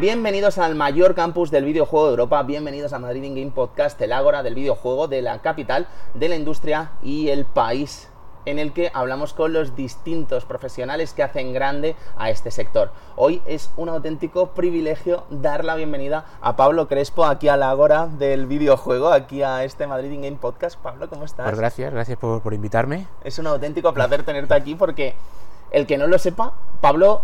Bienvenidos al mayor campus del videojuego de Europa, bienvenidos a Madrid in Game Podcast, el ágora del videojuego de la capital, de la industria y el país en el que hablamos con los distintos profesionales que hacen grande a este sector. Hoy es un auténtico privilegio dar la bienvenida a Pablo Crespo aquí a la Ágora del videojuego, aquí a este Madrid in Game Podcast. Pablo, ¿cómo estás? Pues gracias, gracias por, por invitarme. Es un auténtico placer tenerte aquí porque el que no lo sepa, Pablo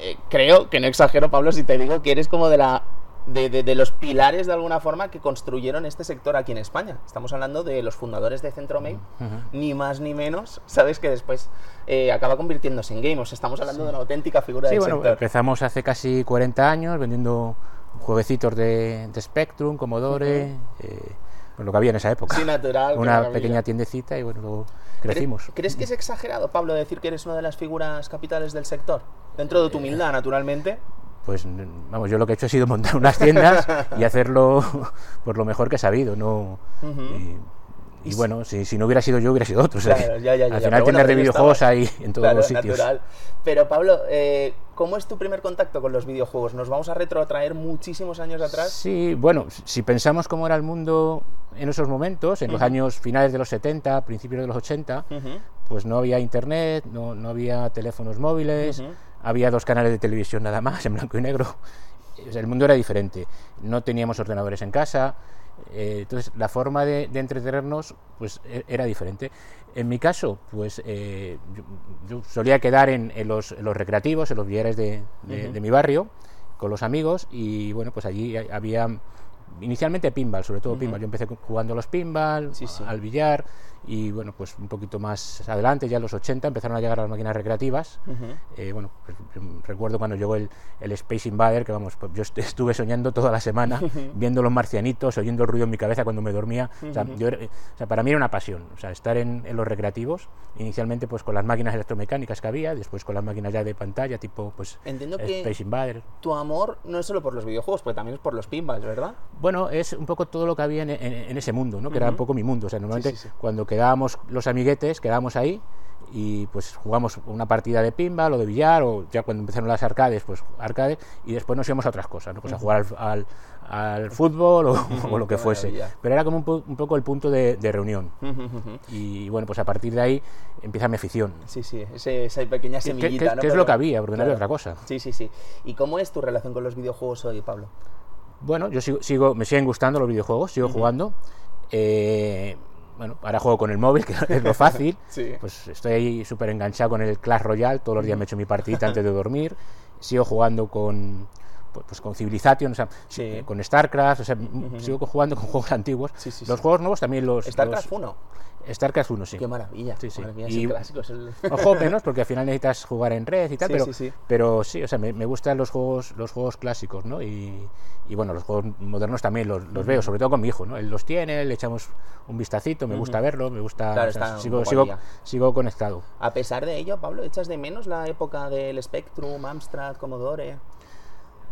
eh, creo que no exagero, Pablo, si te digo que eres como de la de, de, de, los pilares de alguna forma que construyeron este sector aquí en España. Estamos hablando de los fundadores de Centromail, uh -huh. ni más ni menos. Sabes que después eh, acaba convirtiéndose en Gamers. Estamos hablando sí. de una auténtica figura sí, del bueno, sector. Empezamos hace casi 40 años vendiendo jueguecitos de, de Spectrum, Commodore. Uh -huh. eh, lo que había en esa época. Sí, natural. Una pequeña tiendecita y bueno, luego crecimos. ¿Crees, ¿Crees que es exagerado, Pablo, decir que eres una de las figuras capitales del sector? Dentro de tu humildad, naturalmente. Pues vamos, yo lo que he hecho ha sido montar unas tiendas y hacerlo por lo mejor que he sabido, ¿no? Uh -huh. y, y, bueno, si, si, no hubiera sido yo, hubiera sido otro. O sea, ya, ya, ya, al final bueno, de videojuegos estaba. hay en todos claro, los sitios. Natural. Pero Pablo, eh, ¿cómo es tu primer contacto con los videojuegos? ¿Nos vamos a retrotraer muchísimos años atrás? Sí, bueno, si pensamos cómo era el mundo en esos momentos, en uh -huh. los años finales de los 70, principios de los 80, uh -huh. pues no había internet, no, no había teléfonos móviles, uh -huh. había dos canales de televisión nada más, en blanco y negro. O sea, el mundo era diferente. No teníamos ordenadores en casa, eh, entonces la forma de, de, entretenernos pues e, era diferente. En mi caso, pues eh, yo, yo, solía quedar en, en, los, en, los, recreativos, en los billares de, de, uh -huh. de, mi barrio, con los amigos, y bueno, pues allí había inicialmente pinball, sobre todo uh -huh. pinball. Yo empecé jugando los pinball, sí, sí. al billar, y bueno, pues un poquito más adelante, ya en los 80, empezaron a llegar las máquinas recreativas. Uh -huh. eh, bueno, pues, recuerdo cuando llegó el, el, Space Invader, que vamos, pues yo estuve soñando toda la semana, uh -huh. viendo los marcianitos, oyendo el ruido en mi cabeza cuando me dormía. O sea, yo, o, sea, para mí era una pasión, o sea, estar en, en, los recreativos, inicialmente pues con las máquinas electromecánicas que había, después con las máquinas ya de pantalla, tipo pues Entiendo Space que Invader. Tu amor no es solo por los videojuegos, pues también es por los pinballs, ¿verdad? Bueno, es un poco todo lo que había en, en ese mundo, ¿no? Que era un poco mi mundo. O sea, normalmente sí, sí, sí. cuando quedábamos los amiguetes, quedábamos ahí y pues jugamos una partida de pinball o de billar o ya cuando empezaron las arcades, pues arcades y después nos íbamos a otras cosas, ¿no? pues a jugar al, al, al fútbol o, o, lo que fuese. Pero era como un, un poco el punto de, de reunión. y bueno, pues a partir de ahí empieza mi afición. Sí, sí, ese, esa pequeña semillita. ¿Qué, qué, ¿no? qué es lo que había? Porque claro. no había otra cosa. Sí, sí, sí. ¿Y cómo es tu relación con los videojuegos hoy, Pablo? Bueno, yo sigo, sigo me siguen gustando los videojuegos, sigo uh -huh. jugando. Eh, bueno, ahora juego con el móvil, que es lo fácil. sí. Pues estoy ahí súper enganchado con el Clash Royale. Todos los días me echo mi partidita antes de dormir. Sigo jugando con, pues, pues con Civilization, o sea, sí. con StarCraft, o sea, uh -huh. sigo jugando con juegos antiguos. Sí, sí, los juegos nuevos también los. StarCraft los, 1. StarCraft 1, sí. Qué maravilla. Sí, sí. Mía, y, clásico, es el... Ojo menos, porque al final necesitas jugar en red y tal, sí, pero, sí, pero sí, o sea, me, me, gustan los juegos, los juegos clásicos, ¿no? Y, y bueno, los juegos modernos también los, los uh -huh. veo, sobre todo con mi hijo, ¿no? Él los tiene, le echamos un vistacito, me uh -huh. gusta verlo, me gusta. Claro, o sea, está sigo, sigo, sigo, conectado. A pesar de ello, Pablo, ¿echas de menos la época del Spectrum, Amstrad, Commodore?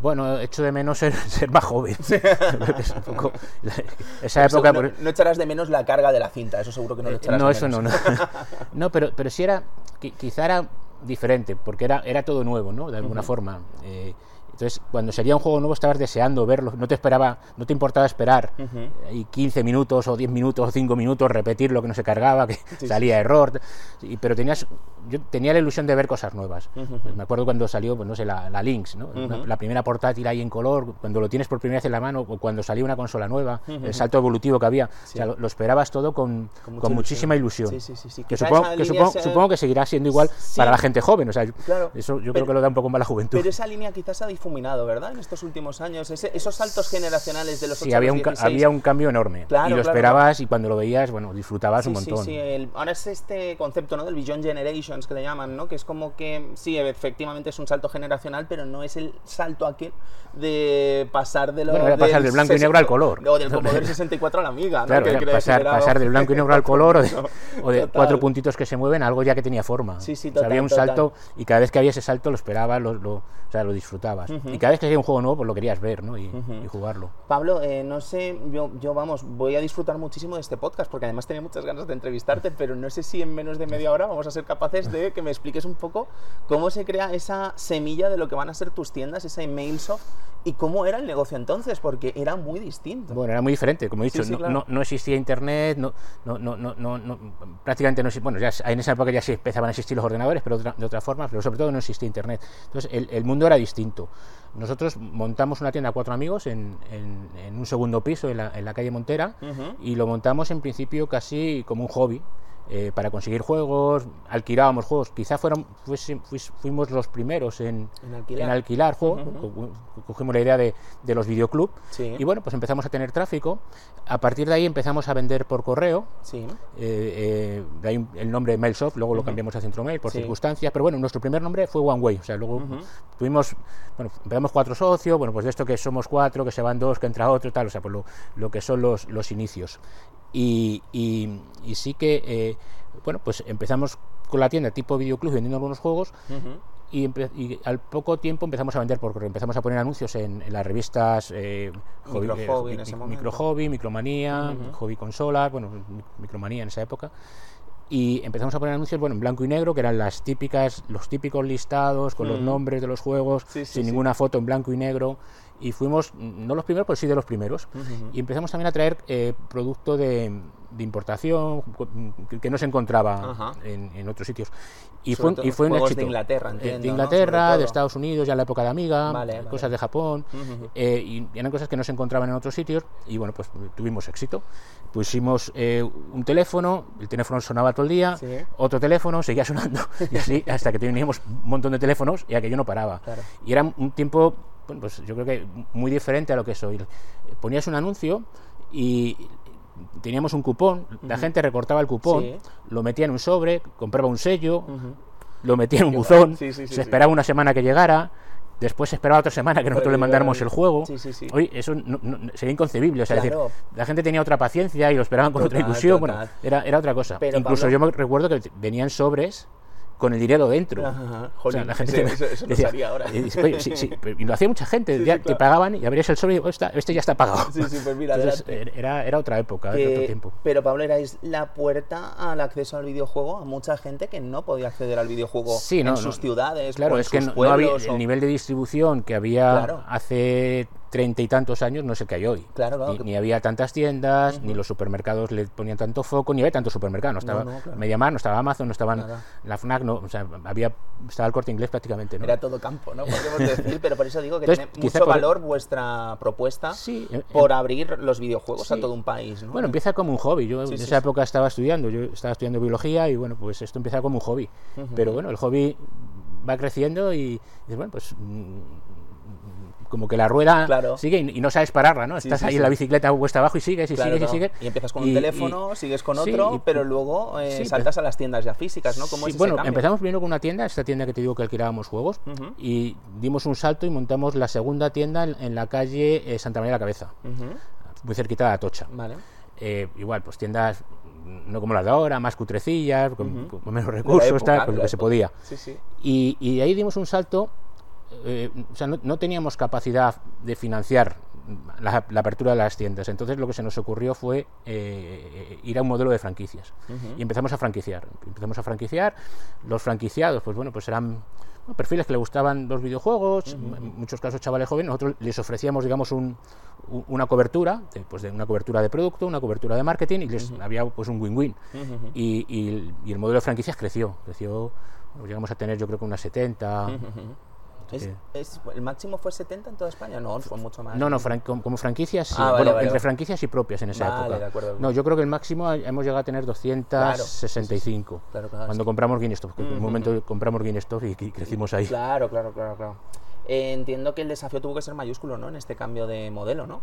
Bueno, echo de menos ser, ser más joven. poco, esa época. No, no, echarás de menos la carga de la cinta, eso seguro que no lo echarás No, de eso no, no. no, pero, pero sí era. Quizá era diferente, porque era, era todo nuevo, ¿no? De alguna uh -huh. forma. Eh, entonces, cuando salía un juego nuevo estabas deseando verlo, no te esperaba, no te importaba esperar uh -huh. y 15 minutos o 10 minutos o 5 minutos repetir lo que no se cargaba, que sí, salía sí. error, y, pero tenías yo tenía la ilusión de ver cosas nuevas. Uh -huh. Me acuerdo cuando salió, pues no sé, la, la Lynx, ¿no? Uh -huh. la primera portátil ahí en color, cuando lo tienes por primera vez en la mano, o cuando salió una consola nueva, el salto evolutivo que había, sí. o sea, lo, lo, esperabas todo con, con, con muchísima ilusión. Sí, que supongo que, supongo, sea... supongo que, seguirá siendo igual para la gente joven, o sea, claro. eso yo pero, creo que lo da un poco más la juventud. Pero esa línea quizás ha difuminado, ¿verdad? En estos últimos años, Ese, esos saltos generacionales de los Sí, había un, había un cambio enorme. Claro, y lo claro, esperabas claro. y cuando lo veías, bueno, disfrutabas un montón. Sí, sí, el, ahora es este concepto, ¿no? Del Beyond Generations que le llaman, ¿no? Que es como que, sí, efectivamente es un salto generacional, pero no es el salto aquel de pasar de lo bueno, era pasar del blanco y negro al color. O del Commodore 64 a la Amiga, ¿no? Claro, que pasar, pasar del blanco y negro al color o de, o de cuatro puntitos que se mueven algo ya que tenía forma. Sí, sí, total, o sea, había un total. salto y cada vez que había ese salto lo esperabas, lo, lo, o sea, lo disfrutabas. -huh. Y cada vez que había un juego nuevo, pues lo querías ver, ¿no? Y, uh -huh. y jugarlo. Pablo, eh, no sé, yo, yo, vamos, voy a disfrutar muchísimo de este podcast porque además tenía muchas ganas de entrevistarte, pero no sé si en menos de media hora vamos a ser capaces de que me expliques un poco cómo se crea esa semilla de lo que van a ser tus tiendas, esa MailSoft, ¿Y cómo era el negocio entonces? Porque era muy distinto. Bueno, era muy diferente, como he dicho, Sí, sí, no, claro. no- no existía internet, no, no, no, no, prácticamente no existía, bueno, ya en esa época ya sí empezaban a existir los ordenadores, pero de otra forma, pero sobre todo no existía internet. Entonces el, el mundo era distinto. Nosotros montamos una tienda a cuatro amigos en, en- en un segundo piso en la, en la calle Montera y lo montamos en principio casi como un hobby. Eh, para conseguir juegos, alquilábamos juegos. Quizá fueron, fuimos los primeros en, En alquilar. en alquilar juegos. co- co- Cogimos la idea de, de los videoclub Sí. y bueno, pues empezamos a tener tráfico. A partir de ahí empezamos a vender por correo. Sí. eh, eh, de ahí el nombre Mailsoft, luego lo cambiamos a Centromail por Sí. circunstancias, pero bueno, nuestro primer nombre fue One Way, o sea, luego tuvimos, bueno, empezamos cuatro socios, bueno, pues de esto que somos cuatro, que se van dos, que entra otro, tal, o sea, pues lo, lo que son los, los inicios. Y, y- y sí que, eh, bueno, pues empezamos con la tienda tipo videoclub vendiendo algunos juegos y, al poco tiempo empezamos a vender por correo. Empezamos a poner anuncios en, en las revistas eh, Micro eh, Hobby en mi- ese mi- momento. Micro Hobby, Micromanía, Hobby Consolas, bueno, mi- Micromanía en esa época. Y empezamos a poner anuncios bueno, en blanco y negro, que eran las típicas, los típicos listados con los nombres de los juegos, Sí, sí, sin sí. ninguna foto en blanco y negro. Y fuimos, mm, no los primeros, pero sí de los primeros. Y empezamos también a traer eh, producto de, de importación que, no se encontraba en, en otros sitios. Y Sobre fue, y fue un juegos de éxito. Inglaterra, Eh, entiendo, De ¿no? Inglaterra, Sobre de. Estados Unidos, ya en la época de Amiga, Vale, vale. cosas de Japón, Ujú. eh, y eran cosas que no se encontraban en otros sitios y bueno, pues tuvimos éxito. Pusimos eh, un teléfono, el teléfono sonaba todo el día, Sí. otro teléfono seguía sonando y así hasta que teníamos un montón de teléfonos y aquello no paraba. Claro. Y era un tiempo, pues yo creo que muy diferente a lo que es hoy. Ponías un anuncio y teníamos un cupón, la gente recortaba el cupón, Sí. lo metía en un sobre, compraba un sello, lo metía en un buzón. Sí, se esperaba una semana que llegara, después esperaba otra semana que nosotros le mandáramos el- juego. Sí, sí, sí. Hoy eso no- no- sería inconcebible, o sea, es Claro. decir, la gente tenía otra paciencia y lo esperaban con otra ilusión, total. bueno, era, era otra cosa. Pero, Incluso Pablo- yo me recuerdo que venían sobres con el dinero dentro. Ajá, O sea, jolín, la gente ese- me eso- no decía, ahora. y dice, "Oye, sí, sí", y lo hacía mucha gente, Sí, ya sí, te claro. pagaban y abrías el sobre y digo, "Esta- este ya está pagado. Sí, sí, pues mira, Entonces, adelante. era, era otra época, era otro Que- tiempo. pero Pablo, erais la puerta al acceso al videojuego a mucha gente que no podía acceder al videojuego Sí, en no, sus ciudades Claro, o en es que sus no, había pueblos o- el nivel de distribución que había Claro. hace treinta y tantos años, no es el que hay hoy. Claro, claro, Ni, que- ni había tantas tiendas, ni los supermercados le ponían tanto foco, ni había tanto supermercado. No estaba no, claro. Mediamar, no estaba Amazon, no estaban Nada. la FNAC, no, o sea, había, estaba el corte inglés prácticamente. ¿no? Era todo campo, ¿no? Podríamos decir, pero por eso digo que Entonces, tiene mucho por- valor vuestra propuesta Sí, eh, por abrir los videojuegos a todo un país, ¿no? Bueno, empieza como un hobby. Yo Sí, en esa época estaba estudiando, yo estaba estudiando biología y bueno, pues esto empieza como un hobby. Pero bueno, el hobby va creciendo y, y bueno, pues mm, como que la rueda Claro. sigue y, y no sabes pararla, ¿no? Estás sí, ahí en la bicicleta cuesta abajo y sigues y Claro, sigues y sigues. Y empiezas con un teléfono, y- sigues con otro, pero luego eh, saltas a las tiendas ya físicas, ¿no? ¿Cómo Sí, es ese bueno, cambio? empezamos primero con una tienda, esta tienda que te digo que alquilábamos juegos, y dimos un salto y montamos la segunda tienda en, en la calle eh, Santa María de la Cabeza, muy cerquita de Atocha. Vale. Eh, igual, pues tiendas mm, no como las de ahora, más cutrecillas, con, con menos recursos, época, tal, pues lo que se podía. Sí, sí. Y, y de ahí dimos un salto, eh, o sea, no, no teníamos capacidad de financiar la, la apertura de las tiendas. Entonces lo que se nos ocurrió fue eh, ir a un modelo de franquicias. Y empezamos a franquiciar. Empezamos a franquiciar. Los franquiciados, pues bueno, pues eran bueno, perfiles que le gustaban los videojuegos, en muchos casos chavales jóvenes. Nosotros les ofrecíamos, digamos, un, un- una cobertura, de, pues de una cobertura de producto, una cobertura de marketing, y les había pues un win-win. y, y el- y el modelo de franquicias creció. Creció, llegamos a tener yo creo que unas 70. Es- Sí. es- ¿El máximo fue 70 en toda España? No, fue mucho más. No, no, fran- como, franquicias, sí. Ah, vale, bueno, vale, entre vale. franquicias y propias en esa época. de acuerdo. No, yo creo que el máximo hemos llegado a tener 265. Claro, claro, cuando sí. compramos que en un momento compramos GameStop y, y crecimos ahí. Claro, claro, claro, claro. Eh, entiendo que el desafío tuvo que ser mayúsculo, ¿no? En este cambio de modelo, ¿no?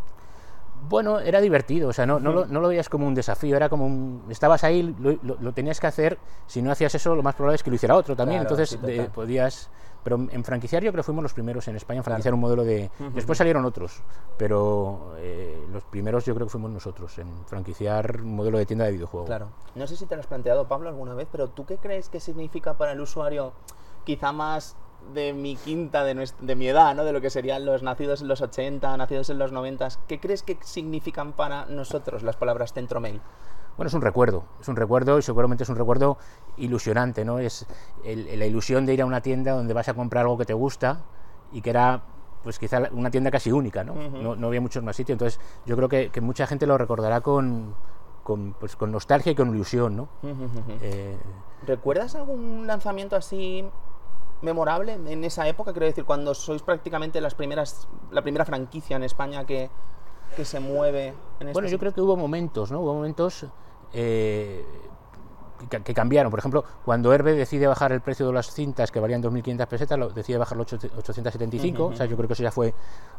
Bueno, era divertido, o sea, no, no, lo, no lo veías como un desafío, era como un... Estabas ahí, lo, lo- lo tenías que hacer, si no hacías eso, lo más probable es que lo hiciera otro también, Claro, entonces sí, eh, podías... Pero en franquiciar yo creo que fuimos los primeros en España en franquiciar un modelo de... Después salieron otros, pero eh, los primeros yo creo que fuimos nosotros en franquiciar un modelo de tienda de videojuegos. Claro. No sé si te lo has planteado, Pablo, alguna vez, pero ¿tú qué crees que significa para el usuario, quizá más de mi quinta, de, nues- de mi edad, ¿no? De lo que serían los nacidos en los 80, nacidos en los 90. ¿Qué crees que significan para nosotros las palabras Centromail? Bueno, es un recuerdo, es un recuerdo y seguramente es un recuerdo ilusionante, ¿no? Es el- la ilusión de ir a una tienda donde vas a comprar algo que te gusta y que era pues quizá una tienda casi única, ¿no? no, no, había muchos más sitios, entonces yo creo que, que mucha gente lo recordará con, con, pues, con nostalgia y con ilusión, ¿no? Eh, ¿Recuerdas algún lanzamiento así memorable en esa época? Quiero decir, cuando sois prácticamente las primeras, la primera franquicia en España que, que se mueve en Bueno, yo creo que hubo momentos, ¿no? Hubo momentos eh, que, cambiaron. Por ejemplo, cuando Herbe decide bajar el precio de las cintas que valían 2.500 pesetas, lo, decide bajarlo a 875. O sea, yo creo que eso ya fue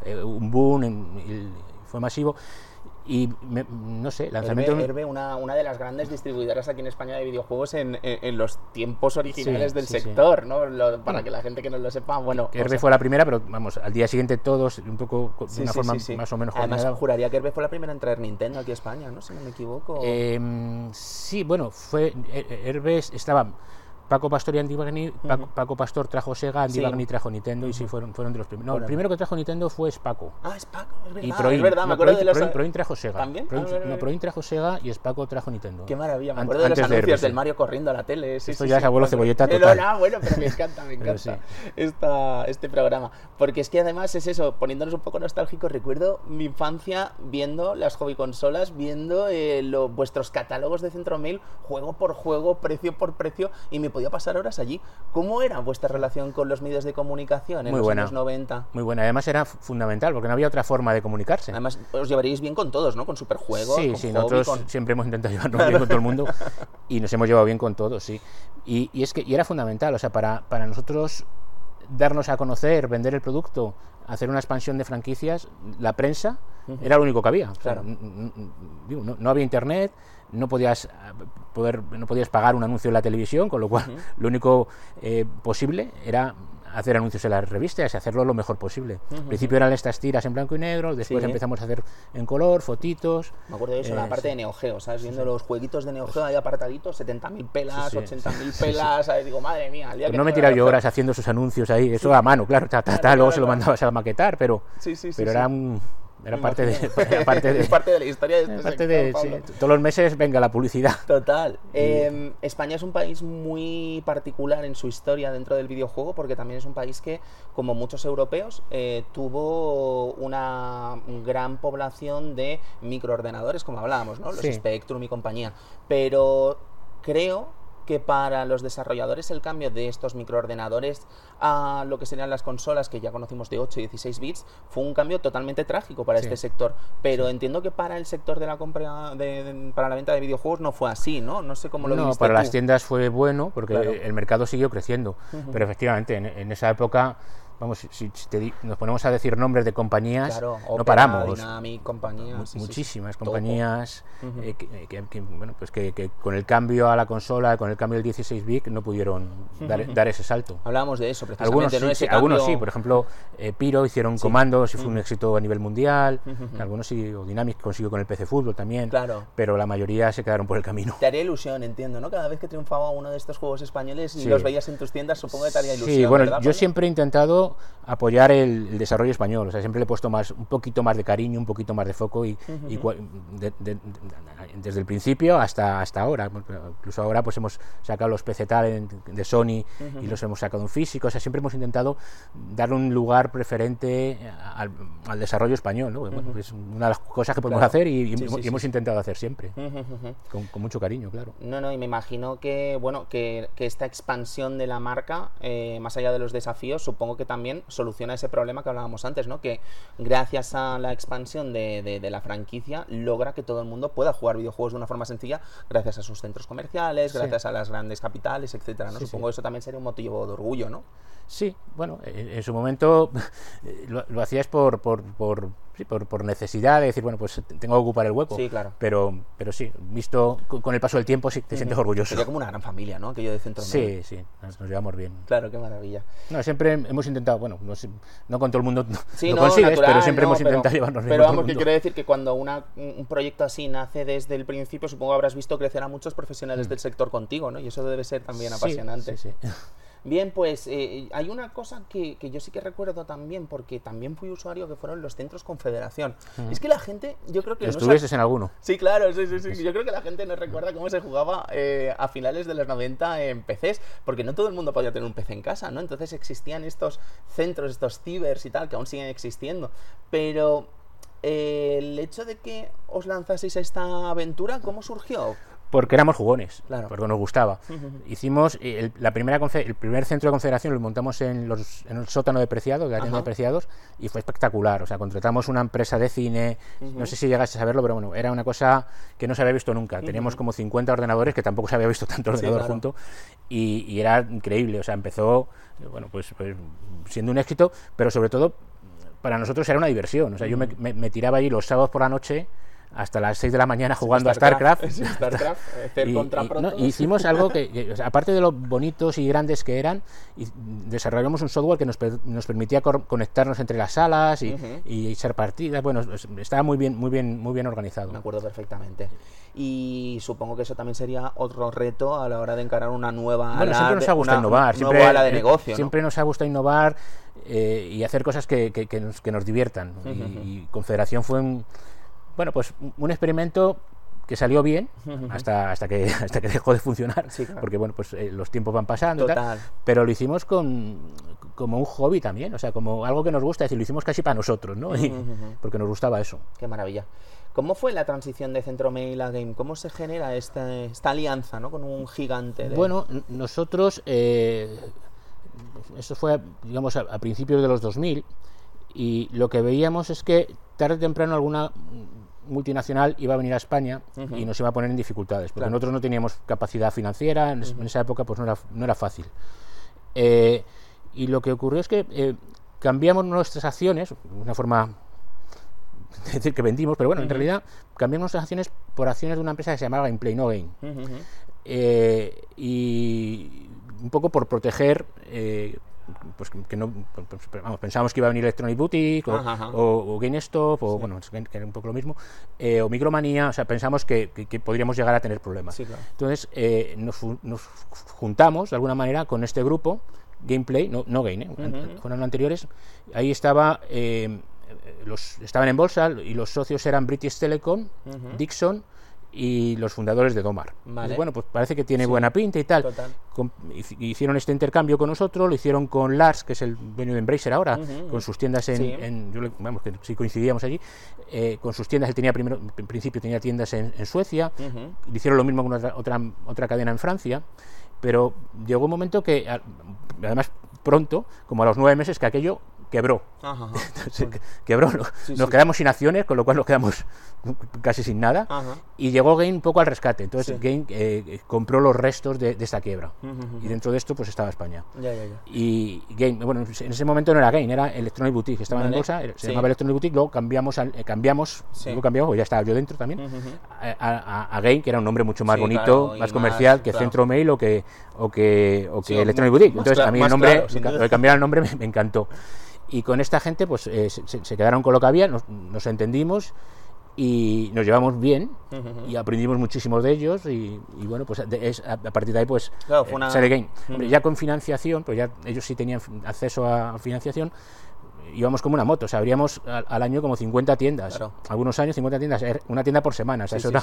eh, un boom y fue masivo y no sé, lanzamiento... Herbe, una, una, de las grandes distribuidoras aquí en España de videojuegos en, en, los tiempos originales del sector, ¿no? para que la gente que no lo sepa, bueno... Herbe fue la primera, pero vamos, al día siguiente todos, un poco de una forma más o menos Además, juraría que Herbe fue la primera en traer Nintendo aquí a España, ¿no? Si no me equivoco. Em, sí, bueno, fue... Herbe estaba Paco Pastor y Andy Bagni, Paco, Pastor trajo Sega, Andy Bagni trajo Nintendo y sí fueron, fueron de los primeros. No, el primero que trajo Nintendo fue Spaco. Ah, Spaco, es verdad. Y Proin, es verdad, me acuerdo Proin, de los... Proin, trajo Sega. ¿También? Proin, ah, no, Proin trajo Sega y Spaco trajo Nintendo. Qué maravilla, me acuerdo de los anuncios del Mario corriendo a la tele. Sí, Esto ya es abuelo cebolleta total. No, bueno, pero me encanta, me encanta esta, este programa. Porque es que además es eso, poniéndonos un poco nostálgicos, recuerdo mi infancia viendo las hobby consolas, viendo eh, lo, vuestros catálogos de Centro Mail, juego por juego, precio por precio, y me podía pasar horas allí ¿Cómo era vuestra relación con los medios de comunicación en muy los buena, años 90? Muy buena, además era fundamental porque no había otra forma de comunicarse. Además, os llevaríais bien con todos, ¿no? Con superjuegos. Sí, sí, nosotros siempre hemos intentado llevarnos bien con todo el mundo y nos hemos llevado bien con todos, sí. Y, y es que y era fundamental, o sea, para, para nosotros darnos a conocer, vender el producto, hacer una expansión de franquicias, la prensa era lo único que había. no, había internet, no podías poder, no podías pagar un anuncio en la televisión, con lo cual lo único eh, posible era hacer anuncios en las revistas y hacerlo lo mejor posible. Al principio eran estas tiras en blanco y negro, después empezamos a hacer en color, fotitos. Me acuerdo de eso, la parte de Neo Geo, ¿sabes? Viendo los jueguitos de Neo Geo ahí apartaditos, 70.000 pelas, 80.000 pelas, ¿sabes? Digo, madre mía, al día pues No me he tirado yo horas haciendo sus anuncios ahí, eso a mano, claro, luego se lo mandabas a maquetar, pero, pero era un era parte de, parte de, parte de la historia de este parte de, Todos los meses venga la publicidad. Total. Em, España es un país muy particular en su historia dentro del videojuego porque también es un país que, como muchos europeos, eh, tuvo una gran población de microordenadores, como hablábamos, ¿no? Los Spectrum y compañía. Pero creo que para los desarrolladores el cambio de estos microordenadores a lo que serían las consolas que ya conocimos de 8 y 16 bits fue un cambio totalmente trágico para este sector. Pero entiendo que para el sector de la compra, de, para la venta de videojuegos no fue así, ¿no? No sé cómo lo No, para las tiendas fue bueno porque el mercado siguió creciendo. Pero efectivamente, en esa época vamos, si, nos ponemos a decir nombres de compañías, no paramos. muchísimas compañías eh, que, bueno, pues que, con el cambio a la consola, con el cambio del 16 bit, no pudieron dar, ese salto. Hablábamos de eso, precisamente. Algunos sí, algunos sí por ejemplo, eh, Piro hicieron comandos y fue un éxito a nivel mundial. Algunos sí, o Dynamic consiguió con el PC Fútbol también. Claro. Pero la mayoría se quedaron por el camino. Te haría ilusión, entiendo, ¿no? Cada vez que triunfaba uno de estos juegos españoles y los veías en tus tiendas, supongo que te haría ilusión. Sí, bueno, yo siempre he intentado apoyar el, desarrollo español. O sea, siempre le he puesto más, un poquito más de cariño, un poquito más de foco y, desde el principio hasta, hasta ahora. Incluso ahora pues hemos sacado los PC Talent de Sony y los hemos sacado en físico. O sea, siempre hemos intentado dar un lugar preferente al, desarrollo español. ¿no? es una de las cosas que podemos hacer y, hemos intentado hacer siempre. Con, mucho cariño, claro. No, no, y me imagino que, bueno, que, esta expansión de la marca, eh, más allá de los desafíos, supongo que también soluciona ese problema que hablábamos antes, ¿no? Que gracias a la expansión de, la franquicia logra que todo el mundo pueda jugar videojuegos de una forma sencilla gracias a sus centros comerciales, gracias a las grandes capitales, etcétera, ¿no? Supongo que eso también sería un motivo de orgullo, ¿no? Sí, bueno, en, su momento lo, lo hacías por, por, por sí, por, por, necesidad de decir, bueno, pues tengo que ocupar el hueco. Sí, claro. Pero, pero sí, visto con, el paso del tiempo, sí te sientes orgulloso. Sería como una gran familia, ¿no? Aquello de centro Sí, sí, nos, llevamos bien. Claro, qué maravilla. No, siempre hemos intentado, bueno, no, no con todo el mundo sí, lo consigues, pero siempre hemos intentado llevarnos bien. Pero vamos, que quiero decir que cuando una, un proyecto así nace desde el principio, supongo habrás visto crecer a muchos profesionales mm. del sector contigo, ¿no? Y eso debe ser también apasionante. sí. sí. Bien, pues eh, hay una cosa que, que, yo sí que recuerdo también, porque también fui usuario, que fueron los centros Confederación. Es que la gente, yo creo que... ¿Estuvieses en alguno? Sí, claro, sí, sí, sí. Yo creo que la gente no recuerda cómo se jugaba eh, a finales de los 90 en PCs, porque no todo el mundo podía tener un PC en casa, ¿no? Entonces existían estos centros, estos cibers y tal, que aún siguen existiendo. Pero eh, el hecho de que os lanzaseis a esta aventura, ¿cómo surgió? Porque éramos jugones, porque nos gustaba. Hicimos la primera el primer centro de confederación lo montamos en, los, en el sótano de Preciados, de la tienda de Preciados, y fue espectacular. O sea, contratamos una empresa de cine, no sé si llegaste a saberlo, pero bueno, era una cosa que no se había visto nunca. Teníamos como 50 ordenadores, que tampoco se había visto tanto ordenador junto, y, era increíble. O sea, empezó, bueno, pues, pues siendo un éxito, pero sobre todo para nosotros era una diversión. O sea, yo me, tiraba ahí los sábados por la noche hasta las 6 de la mañana jugando a StarCraft. StarCraft, eh, y, hicimos algo que, aparte de lo bonitos y grandes que eran, desarrollamos un software que nos, nos permitía conectarnos entre las salas y, y, echar partidas. Bueno, estaba muy bien, muy bien, muy bien organizado. Me acuerdo perfectamente. Y supongo que eso también sería otro reto a la hora de encarar una nueva bueno, siempre nos ha gustado innovar, siempre, de negocio. Siempre nos ha gustado innovar eh, y hacer cosas que, que, nos, que nos, diviertan. y, Confederación fue un, bueno, pues un experimento que salió bien hasta, hasta, que, hasta que dejó de funcionar, porque bueno, pues eh, los tiempos van pasando, pero lo hicimos con, como un hobby también, o sea, como algo que nos gusta, es decir, lo hicimos casi para nosotros, ¿no? porque nos gustaba eso. Qué maravilla. ¿Cómo fue la transición de Centromail a Game? ¿Cómo se genera esta, esta alianza ¿no? con un gigante? Bueno, nosotros, eh, eso fue, digamos, a, principios de los 2000, y lo que veíamos es que tarde o temprano alguna multinacional iba a venir a España y nos iba a poner en dificultades, porque nosotros no teníamos capacidad financiera, en, esa época pues no era, no era fácil. Eh, y lo que ocurrió es que eh, cambiamos nuestras acciones, una forma de decir que vendimos, pero bueno, en realidad cambiamos nuestras acciones por acciones de una empresa que se llamaba Gameplay No Game. Eh, y un poco por proteger pues que no pues, vamos, pensábamos que iba a venir Electronic Boutique o, o, GameStop o bueno que era un poco lo mismo eh, o Micromanía o sea pensamos que, que, podríamos llegar a tener problemas. Entonces eh, nos, nos, juntamos de alguna manera con este grupo Gameplay no, no Game ¿eh? fueron anteriores ahí estaba eh, los estaban en bolsa y los socios eran British Telecom Dixon y los fundadores de Domar. bueno, pues parece que tiene buena pinta y tal. hicieron este intercambio con nosotros, lo hicieron con Lars, que es el dueño de Embracer ahora, con sus tiendas en, vamos, que sí coincidíamos allí, eh, con sus tiendas, él tenía primero, en principio tenía tiendas en, Suecia, hicieron lo mismo con otra, otra, otra cadena en Francia, pero llegó un momento que, además pronto, como a los nueve meses, que aquello quebró. quebró. nos quedamos sin acciones, con lo cual nos quedamos casi sin nada. Y llegó Game un poco al rescate. Entonces Game eh, compró los restos de, esta quiebra. Y dentro de esto pues estaba España. Y Game, bueno, en ese momento no era Game, era Electronic Boutique. Estaba en bolsa, se llamaba Electronic Boutique, luego cambiamos, al, eh, cambiamos, luego cambiamos, pues ya estaba yo dentro también, a, Game, que era un nombre mucho más bonito, más comercial que Centro Mail o que, o que, o que Electronic Boutique. Entonces a mí el nombre, lo de cambiar el nombre me encantó y con esta gente pues eh, se, quedaron con lo que había, nos, entendimos y nos llevamos bien y aprendimos muchísimos de ellos y, bueno pues es, a, partir de ahí pues claro, eh, game. ya con financiación pues ya ellos sí tenían acceso a financiación íbamos como una moto, o sea, abríamos al, año como 50 tiendas. Algunos años 50 tiendas, er, una tienda por semana, o sea, eso era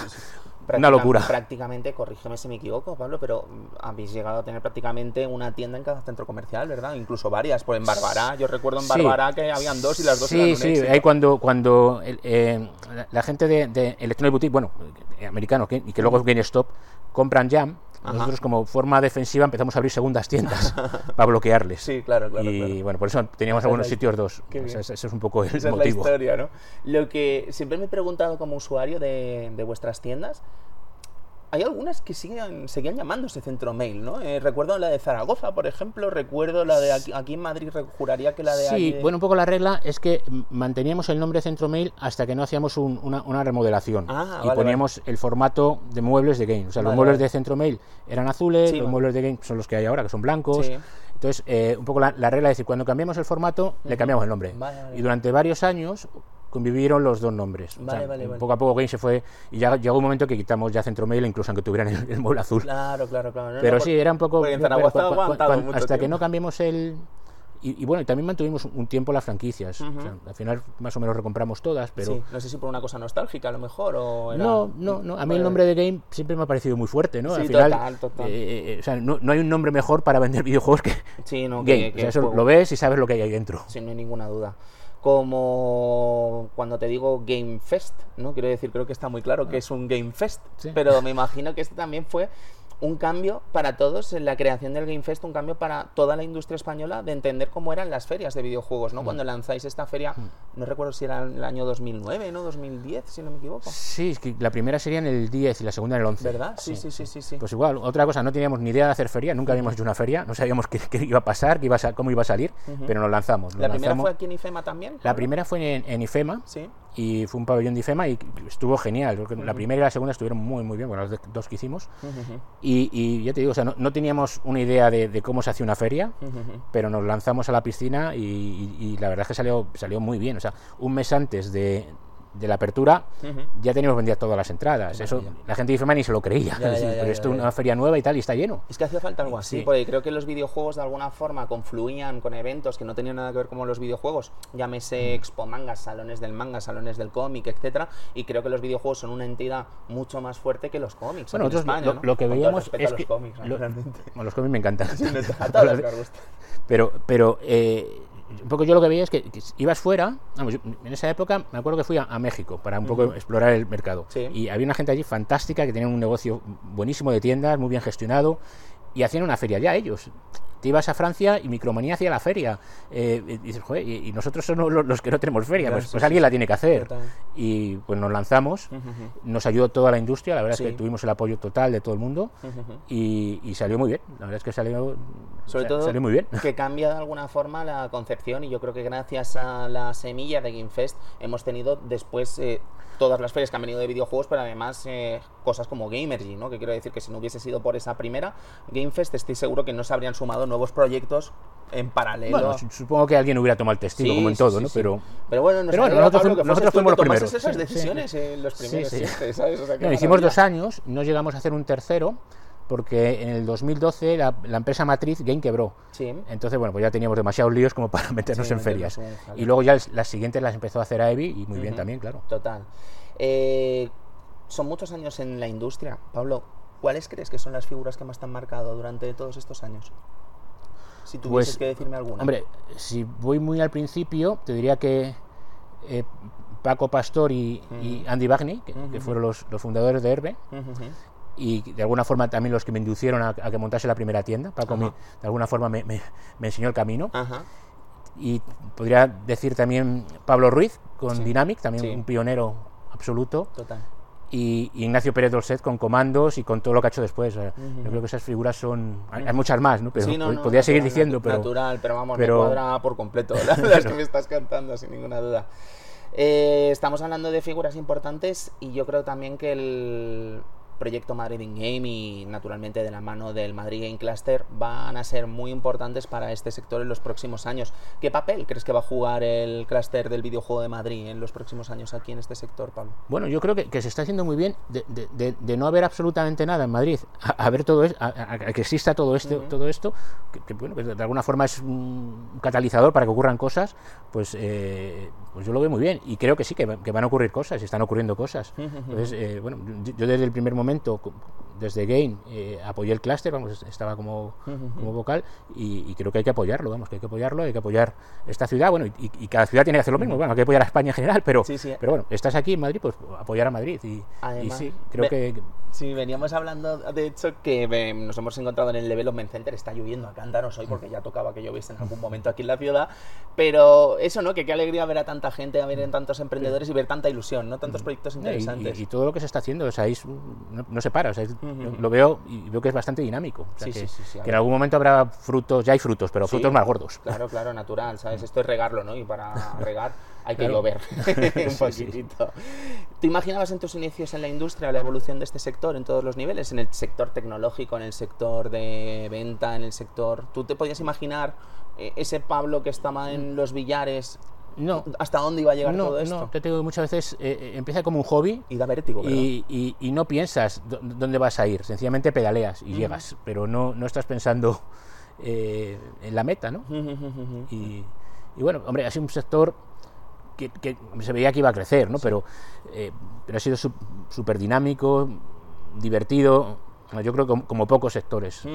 una locura. Prácticamente, corrígeme si me equivoco, Pablo, pero mm, habéis llegado a tener prácticamente una tienda en cada centro comercial, ¿verdad? Incluso varias, pues en Barbará, yo recuerdo en Barbará que habían dos y las dos sí, eran Sí, sí, ahí cuando, cuando eh, la, gente de, de Electronic Boutique, bueno, americanos, y que luego es GameStop, compran Jam, nosotros como forma defensiva empezamos a abrir segundas tiendas para bloquearles. Sí, claro, claro. Y bueno, por eso teníamos algunos sitios dos. Ese, es un poco el Esa motivo. Es la historia, ¿no? Lo que siempre me he preguntado como usuario de, de vuestras tiendas hay algunas que siguen, seguían llamándose Centro Mail, ¿no? Eh, recuerdo la de Zaragoza, por ejemplo, recuerdo la de aquí, en Madrid, juraría que la de... Sí, bueno, un poco la regla es que manteníamos el nombre Centro Mail hasta que no hacíamos una, remodelación ah, y poníamos el formato de muebles de Game. O sea, los muebles de Centro Mail eran azules, los muebles de Game son los que hay ahora, que son blancos. Entonces, eh, un poco la, regla es decir, cuando cambiamos el formato, le cambiamos el nombre. Y durante varios años convivieron los dos nombres. O Vale, sea, vale, vale. Poco a poco Game se fue y ya llegó un momento que quitamos ya Centromail, incluso aunque tuvieran el, el mueble azul. Claro, claro, claro. No, no, Pero por- sí, era un poco... pero hasta que no cambiemos el... Y, y bueno, y también mantuvimos un tiempo las franquicias. O sea, al final más o menos recompramos todas, pero... Sí, no sé si por una cosa nostálgica a lo mejor o era- No, no, no. A mí el nombre de Game siempre me ha parecido muy fuerte, ¿no? Sí, Al final, total, total. eh, eh, o sea, no, no hay un nombre mejor para vender videojuegos que Sí, no, que- Game. que o sea, eso juego. lo ves y sabes lo que hay ahí dentro. Sí, no hay ninguna duda. Como cuando te digo Game Fest, ¿no? Quiero decir, creo que está muy claro que es un Game Fest, Sí. pero me imagino que este también fue un cambio para todos en la creación del Game Fest, un cambio para toda la industria española de entender cómo eran las ferias de videojuegos, ¿no? Cuando lanzáis esta feria, no recuerdo si era el año 2009, ¿no? 2010, si no me equivoco. Sí, es que la primera sería en el 10 y la segunda en el 11. ¿Verdad? Sí, sí, sí, sí, sí. Pues igual, otra cosa, no teníamos ni idea de hacer feria, nunca habíamos hecho una feria, no sabíamos qué, qué iba a pasar, qué iba a cómo iba a salir, pero nos lanzamos. nos ¿La primera fue aquí en IFEMA también? La primera fue en, en IFEMA Sí. Y fue un pabellón de IFEMA y estuvo genial. porque La primera y la segunda estuvieron muy, muy bien, bueno, las dos que hicimos. Ujú, Y, y ya te digo, o sea, no, no teníamos una idea de, de cómo se hace una feria, ujú, ujú. pero nos lanzamos a la piscina y, y- y la verdad es que salió, salió muy bien. O sea, un mes antes de, de la apertura ya teníamos vendidas todas las entradas. Eso la gente de IFEMA ni se lo creía. Ya, Sí, pero esto es una feria nueva y tal, y está lleno. Es que hacía falta algo así, Sí. porque creo que los videojuegos de alguna forma confluían con eventos que no tenían nada que ver con los videojuegos, llámese Expo Manga, salones del manga, salones del cómic, etcétera, y creo que los videojuegos son una entidad mucho más fuerte que los cómics. Bueno, nosotros España, lo, ¿no? lo que Con veíamos es los que... cómics, lo- los cómics me encantan. A todos pero pero eh, un poco yo lo que veía es que, que ibas fuera, vamos, yo en esa época me acuerdo que fui a, a México para un poco explorar el mercado. Sí. Y había una gente allí fantástica que tenía un negocio buenísimo de tiendas, muy bien gestionado, y hacían una feria ya ellos. Te ibas a Francia y Micromanía hacía la feria. Eh, y dices, "Joder, y, y nosotros somos los, los que no tenemos feria, Claro, pues, sí, pues sí, alguien sí. la tiene que hacer. Total. Y pues nos lanzamos, nos ayudó toda la industria, la verdad es que tuvimos el apoyo total de todo el mundo y, y salió muy bien. La verdad es que salió, Sobre todo salió muy bien. que cambia de alguna forma la concepción y yo creo que gracias a la semilla de Game Fest hemos tenido después eh, todas las ferias que han venido de videojuegos, pero además eh, cosas como Gamergy, ¿no? Que quiero decir que si no hubiese sido por esa primera Game Fest estoy seguro que no se habrían sumado nuevos proyectos en paralelo. Bueno, su- supongo que alguien hubiera tomado el testigo, Sí, como en todo, sí, ¿no? Pero Pero bueno, pero bueno, nosotros Pablo, nosotros fuimos los primeros. esas decisiones en los primeros siempre, ¿sabes? O sea, qué no, hicimos dos años, no llegamos a hacer un tercero, porque en el 2012 la, la empresa matriz Game quebró. Sí. Entonces, bueno, pues ya teníamos demasiados líos como para meternos Sí, en ferias. Y luego ya las- siguientes las empezó a hacer Aevi y muy bien también, claro. Total. Eh, son muchos años en la industria. Pablo, ¿cuáles crees que son las figuras que más te han marcado durante todos estos años? Si tuvieses Pues, que decirme alguna. Hombre, si voy muy al principio, te diría que eh, Paco Pastor y, y Andy Bagni, que, que fueron los, los fundadores de Herbe, y de alguna forma también los que me inducieron a, a que montase la primera tienda. Paco me- de alguna forma me, me- me enseñó el camino. Y podría decir también Pablo Ruiz con Sí. Dynamic, también Sí. un pionero absoluto. Total. Y, y Ignacio Pérez Dolcet con comandos y con todo lo que ha hecho después. Yo creo que esas figuras son. Hay, hay muchas más, ¿no? Pero Sí, no, no, podría seguir natural, diciendo, nat- pero. Natural, pero vamos, pero- me cuadra por completo la- las que me estás cantando, sin ninguna duda. Eh, estamos hablando de figuras importantes y yo creo también que el proyecto Madrid in Game y naturalmente de la mano del Madrid Game Cluster van a ser muy importantes para este sector en los próximos años. ¿Qué papel crees que va a jugar el cluster del videojuego de Madrid en los próximos años aquí en este sector, Pablo? Bueno, yo creo que, que se está haciendo muy bien de, de- de- de no haber absolutamente nada en Madrid, a, a ver todo es- a, a- a que exista todo esto, todo esto, que, que, bueno, que de alguna forma es un catalizador para que ocurran cosas, pues, eh, pues yo lo veo muy bien y creo que sí que, va- que van a ocurrir cosas y están ocurriendo cosas. Entonces, eh, bueno, yo, yo desde el primer momento, desde Game, eh, apoyé el clúster, vamos, estaba como, como vocal y, y creo que hay que apoyarlo, vamos, que hay que apoyarlo, hay que apoyar esta ciudad, bueno, y, y cada ciudad tiene que hacer lo mismo, bueno, hay que apoyar a España en general, pero, Sí, sí. pero bueno, estás aquí en Madrid, pues apoyar a Madrid. Y, y Además, sí, creo ve- que. Sí, veníamos hablando, de hecho, que eh, nos hemos encontrado en el Development Center. Está lloviendo a cántaros hoy porque ya tocaba que lloviese en algún momento aquí en la ciudad. Pero eso, ¿no? Que qué alegría ver a tanta gente, a ver a tantos emprendedores y ver tanta ilusión, ¿no? Tantos proyectos y- interesantes. Y, y todo lo que se está haciendo, o sea, es no, no se para. o sea, es- Lo veo y veo que es bastante dinámico. o sea, Sí, que, sí, sí, que en algún momento habrá frutos, ya hay frutos, pero frutos más gordos. Claro, claro, natural, ¿sabes? Esto es regarlo, ¿no? Y para regar hay que Claro. llover un Sí, sí. poquitito. ¿Te imaginabas en tus inicios en la industria la evolución de este sector en todos los niveles? En el sector tecnológico, en el sector de venta, en el sector... ¿Tú te podías imaginar eh, ese Pablo que estaba en los billares No. hasta dónde iba a llegar no, todo esto. No, te digo que muchas veces eh, eh, empieza como un hobby Y da vértigo, y, y- y no piensas dó- dónde vas a ir, sencillamente pedaleas y llegas, pero no, no estás pensando eh, en la meta, ¿no? Y, y bueno, hombre, ha sido un sector que, que se veía que iba a crecer, ¿no? Pero, eh, pero ha sido súper dinámico, divertido, yo creo que como, como pocos sectores.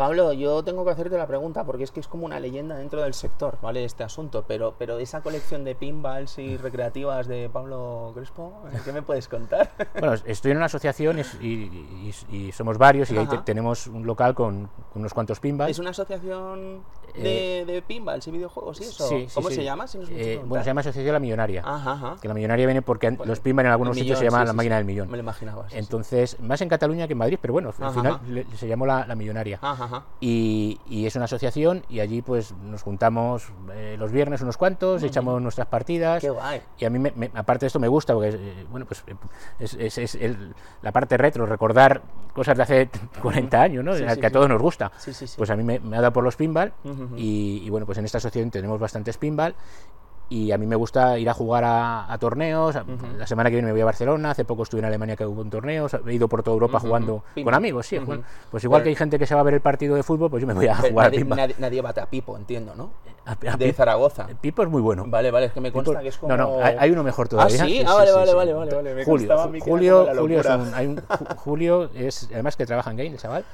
Pablo, yo tengo que hacerte la pregunta porque es que es como una leyenda dentro del sector, ¿vale? Este asunto, pero, pero esa colección de pinballs y recreativas de Pablo Crespo, ¿eh? ¿qué me puedes contar? Bueno, estoy en una asociación y, y- y- y somos varios y ahí te- tenemos un local con, con unos cuantos pinballs. ¿Es una asociación de, de pinballs y videojuegos y eso? Eh, Sí, sí, ¿Cómo sí. se llama? Si Eh, bueno, se llama Asociación La Millonaria. Ajá, ajá. Que la millonaria viene porque los pinballs en algunos sitios se llaman la máquina del millón. Me lo imaginaba. Entonces, más en Cataluña que en Madrid, pero bueno, al final le- se llamó la, la millonaria. Ajá, ajá. Y, y es una asociación y allí pues nos juntamos eh, los viernes unos cuantos, echamos nuestras partidas. Qué guay. Y a mí, me- me- aparte de esto, me gusta porque, eh, bueno, pues eh, es, es- es el- la parte retro, recordar cosas de hace 40 años, ¿no? Sí, A- sí, que a sí. todos nos gusta. Pues a mí me, me ha dado por los pinball y, y, bueno, pues en esta asociación tenemos bastantes pinball y a mí me gusta ir a jugar a, a torneos. A- La semana que viene me voy a Barcelona, hace poco estuve en Alemania que hubo un torneo, he ido por toda Europa jugando con amigos, sí. Ujú. jugar- Pues igual Pero- que hay gente que se va a ver el partido de fútbol, pues yo me voy a Pero jugar a nadie, pinball. nadie- nadie bate a Pipo, entiendo, ¿no? A- a De Zaragoza. Pipo es muy bueno. Vale, vale, es que me consta Pipo- que es como... No, no, hay, hay uno mejor todavía. Ah, ¿sí? Ah, vale, vale, vale, vale, vale, me Julio, a Julio, Julio, es un- hay un- Ju- Julio es, además que trabaja en Game, el chaval,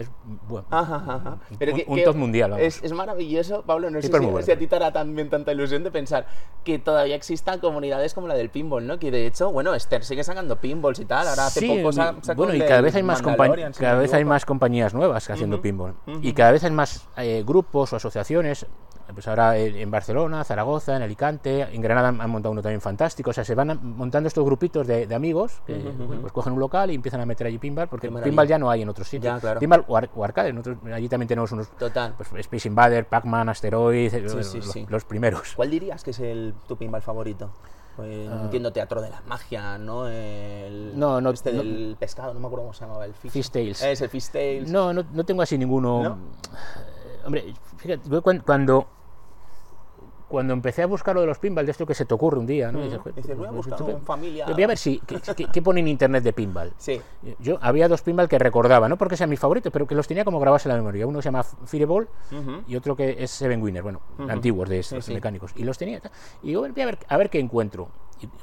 es bueno. Ajá, ajá. Un- Pero un- que- un que top mundial, vamos. Es, es maravilloso, Pablo, no sé si, muy bueno. si a ti te hará también tanta ilusión de pensar que todavía existan comunidades como la del pinball, ¿no? Que de hecho, bueno, Esther sigue sacando pinballs y tal, ahora hace Sí, poco sa- y- sacó bueno, y cada vez hay más, compañ- cada vez hay más compañías nuevas haciendo pinball. Y cada vez hay más eh, grupos o asociaciones. Pues ahora en Barcelona, Zaragoza, en Alicante, en Granada han montado uno también fantástico. O sea, se van montando estos grupitos de, de amigos que pues cogen un local y empiezan a meter allí pinball, porque pinball ya no hay en otros sitios. Ya, claro. Pinball o, ar- o arcade. nosotros allí también tenemos unos Total. pues, Space Invader, Pac-Man, Asteroid, eh, Sí, los, sí. los primeros. ¿Cuál dirías que es el, tu pinball favorito? Pues, entiendo Teatro de la Magia, ¿no? El, Ah. No, no, Este no. del pescado, no me acuerdo cómo se llamaba, el fish. Fish Tales. Es el Fish Tales. No, no, no tengo así ninguno. ¿No? Eh, Hombre, fíjate, cuando, cuando empecé a buscar lo de los pinball, de esto que se te ocurre un día, ¿no? Mm. Dices, "Joder, Dices, voy a buscar familia". Voy a ver si, qué, qué- qué pone en internet de pinball. Sí. Yo había dos pinball que recordaba, no porque sean mis favoritos, pero que los tenía como grabados en la memoria. Uno se llama Fireball y otro que es Seven Winner, bueno, antiguos de estos sí. mecánicos. Y los tenía. Y digo, voy a ver, a ver qué encuentro.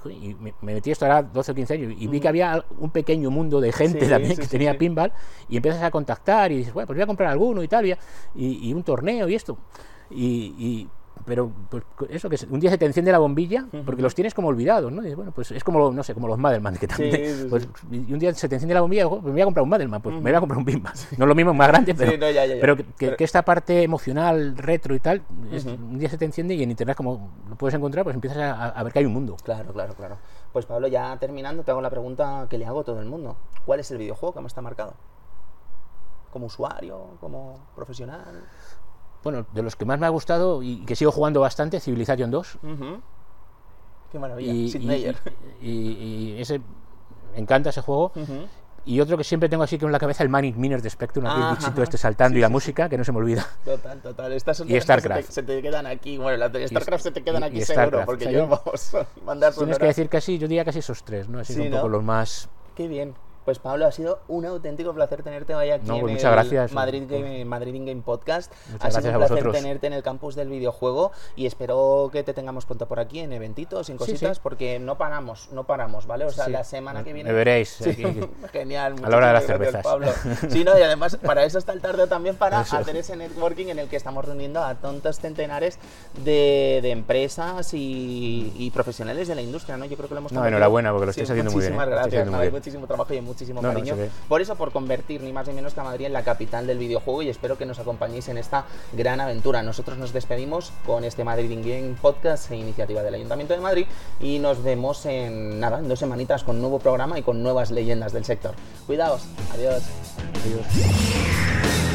Y, me, me metí esto ahora 12 o 15 años y vi que había un pequeño mundo de gente Sí, también que tenía pinball y empiezas a contactar y dices, bueno, pues voy a comprar alguno y tal, y, y- y un torneo y esto. Y, y- pero pues, eso que un día se te enciende la bombilla porque los tienes como olvidados, ¿no? Y bueno, pues es como, no sé, como los Madelman que también. sí, sí. pues, y un día se te enciende la bombilla y digo, pues me voy a comprar un Madelman, pues me voy a comprar un pinball. No es lo mismo, más grande, pero, no, ya, ya, ya. pero que, que- Pero- que esta parte emocional, retro y tal, es- un día se te enciende y en internet como lo puedes encontrar, pues empiezas a, a ver que hay un mundo. Claro, claro, claro. Pues Pablo, ya terminando, te hago la pregunta que le hago a todo el mundo. ¿Cuál es el videojuego que más te ha marcado? ¿Como usuario? ¿Como profesional? Bueno, de los que más me ha gustado y que sigo jugando bastante, Civilization 2. Ujú. Qué maravilla. Y, Sid y- Meier. y- y- y ese me encanta ese juego. Y otro que siempre tengo así que en la cabeza, el Manic Miner de Spectrum, aquel Ajá, bichito ajá. este saltando Sí, y la sí, música, que no se me olvida. Total, total. Estas Y que se StarCraft. te, se te quedan aquí. Bueno, las de StarCraft se te quedan aquí seguro, porque O sea, yo, vamos, mandar Tienes que decir casi, yo diría casi esos tres, ¿no? Así Sí, un ¿no? poco los más... Qué bien. Pues Pablo, ha sido un auténtico placer tenerte hoy aquí No, en pues el muchas gracias. Madrid, Game, Madrid in Game Podcast. Muchas ha sido un placer tenerte en el campus del videojuego y espero que te tengamos pronto por aquí en eventitos, en Sí, sí. cositas, porque no paramos, no paramos, ¿vale? O sea, Sí. la semana que viene... me veréis Sí, aquí. Genial. A la hora de las cervezas. Pablo. Sí, no, y además para eso está el tarde también para Eso. hacer ese networking en el que estamos reuniendo a tontos centenares de, de empresas y, y profesionales de la industria, ¿no? Yo creo que lo hemos No, enhorabuena, porque lo Sí, estáis haciendo muy bien, ¿eh? Muchísimas gracias, muchísimo trabajo y muchísimo No, cariño. Por eso, por convertir ni más ni menos que a Madrid en la capital del videojuego y espero que nos acompañéis en esta gran aventura. Nosotros nos despedimos con este Madrid in Game Podcast e iniciativa del Ayuntamiento de Madrid y nos vemos en nada, en dos semanitas con nuevo programa y con nuevas leyendas del sector. Cuidaos, adiós. Adiós.